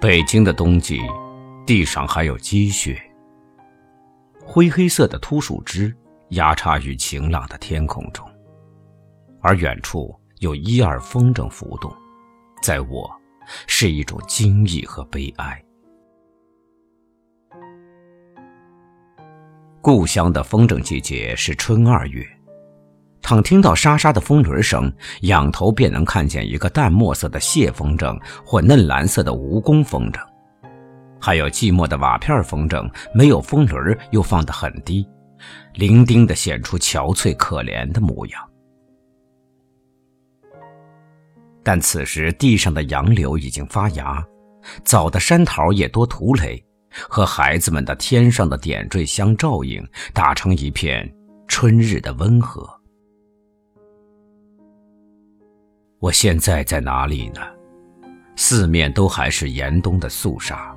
北京的冬季，地上还有积雪，灰黑色的秃树枝压插于晴朗的天空中，而远处有一二风筝浮动，在我，是一种惊异和悲哀。故乡的风筝季节是春二月。倘听到沙沙的风轮声，仰头便能看见一个淡墨色的蟹风筝或嫩蓝色的蜈蚣风筝，还有寂寞的瓦片风筝，没有风轮又放得很低，伶仃地显出憔悴可怜的模样。但此时地上的杨柳已经发芽，早的山桃也多土垒，和孩子们的天上的点缀相照应，打成一片春日的温和。我现在在哪里呢？四面都还是严冬的肃杀，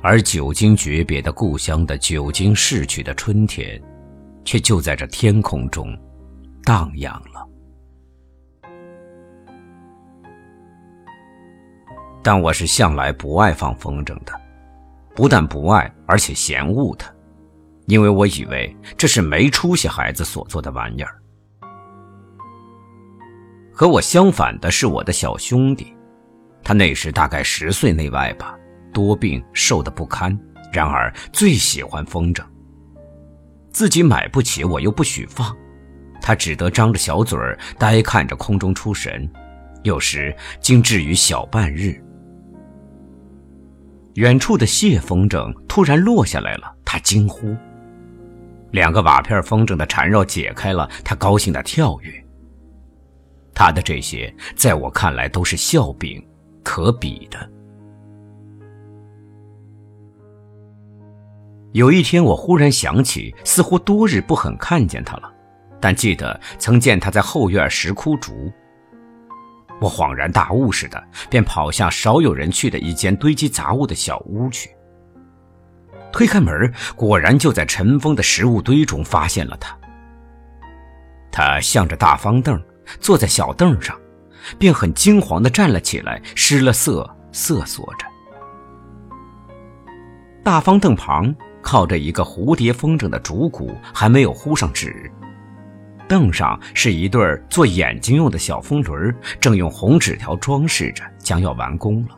而久经诀别的故乡的久经逝去的春天，却就在这天空中荡漾了。但我是向来不爱放风筝的，不但不爱，而且嫌恶它，因为我以为这是没出息孩子所做的玩意儿。和我相反的是我的小兄弟，他那时大概十岁内外吧，多病瘦得不堪，然而最喜欢风筝。自己买不起，我又不许放，他只得张着小嘴儿呆看着空中出神，有时竟至于小半日。远处的蟹风筝突然落下来了，他惊呼；两个瓦片风筝的缠绕解开了，他高兴地跳跃。他的这些，在我看来都是笑柄，可比的。有一天，我忽然想起，似乎多日不很看见他了，但记得曾见他在后院拾枯竹。我恍然大悟似的，便跑向少有人去的一间堆积杂物的小屋去。推开门，果然就在尘封的食物堆中发现了他。他向着大方凳。坐在小凳上，便很惊慌地站了起来，失了色，瑟缩着。大方凳旁靠着一个蝴蝶风筝的竹骨，还没有糊上纸。凳上是一对做眼睛用的小风轮，正用红纸条装饰着，将要完工了。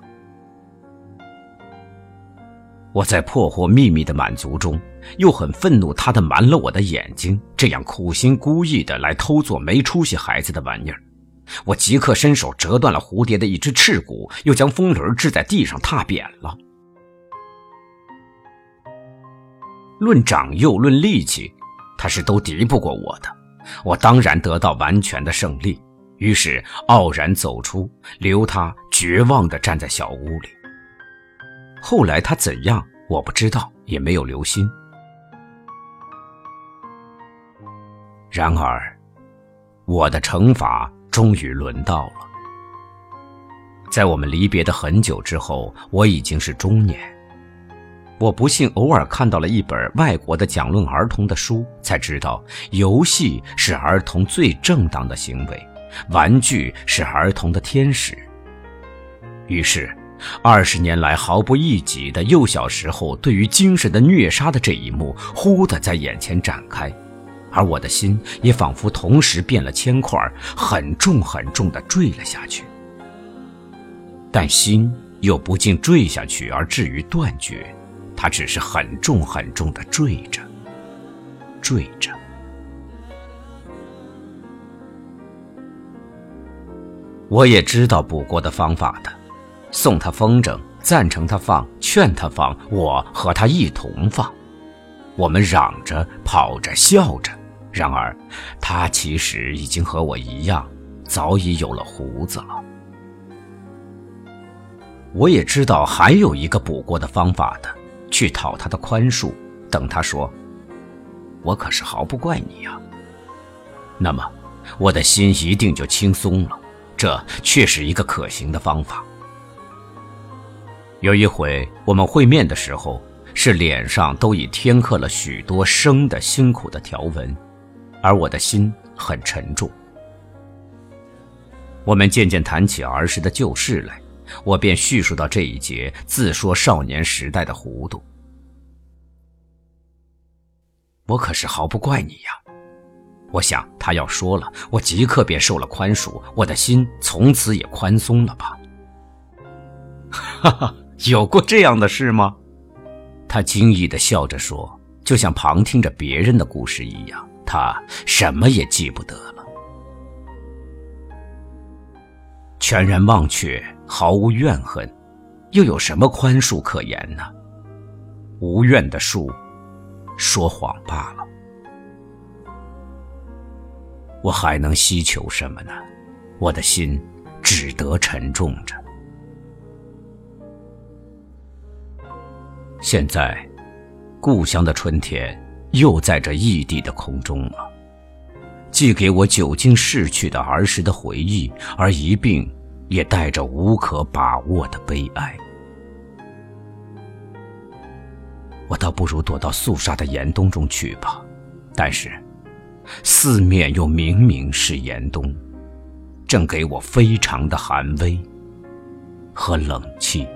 我在破获秘密的满足中，又很愤怒，他的瞒了我的眼睛，这样苦心孤诣的来偷做没出息孩子的玩意儿。我即刻伸手折断了蝴蝶的一只翅骨，又将风轮掷在地上踏扁了。论长幼，论力气，他是都敌不过我的。我当然得到完全的胜利，于是傲然走出，留他绝望的站在小屋里。后来他怎样，我不知道，也没有留心。然而，我的惩罚终于轮到了。在我们离别的很久之后，我已经是中年。我不幸偶尔看到了一本外国的讲论儿童的书，才知道游戏是儿童最正当的行为，玩具是儿童的天使。于是。二十年来毫不易己的幼小时候对于精神的虐杀的这一幕，忽地在眼前展开，而我的心也仿佛同时变了铅块，很重很重地坠了下去。但心又不竟坠下去而至于断绝，它只是很重很重地坠着，坠着。我也知道补过的方法的。送他风筝，赞成他放，劝他放，我和他一同放。我们嚷着，跑着，笑着。然而，他其实已经和我一样，早已有了胡子了。我也知道还有一个补过的方法的，去讨他的宽恕，等他说：“我可是毫不怪你呀。”那么，我的心一定就轻松了。这却是一个可行的方法。有一回我们会面的时候，是脸上都已添刻了许多生的辛苦的条纹，而我的心很沉重。我们渐渐谈起儿时的旧事来，我便叙述到这一节，自说少年时代的糊涂。我可是毫不怪你呀！我想他要说了，我即刻便受了宽恕，我的心从此也宽松了吧？哈哈，有过这样的事吗？他惊异的笑着说，就像旁听着别人的故事一样。他什么也记不得了，全然忘却，毫无怨恨，又有什么宽恕可言呢？无怨的树，说谎罢了。我还能希求什么呢？我的心只得沉重着。现在，故乡的春天又在这异地的空中了，寄给我久经逝去的儿时的回忆，而一并也带着无可把握的悲哀。我倒不如躲到肃杀的严冬中去吧，但是，四面又明明是严冬，正给我非常的寒威和冷气。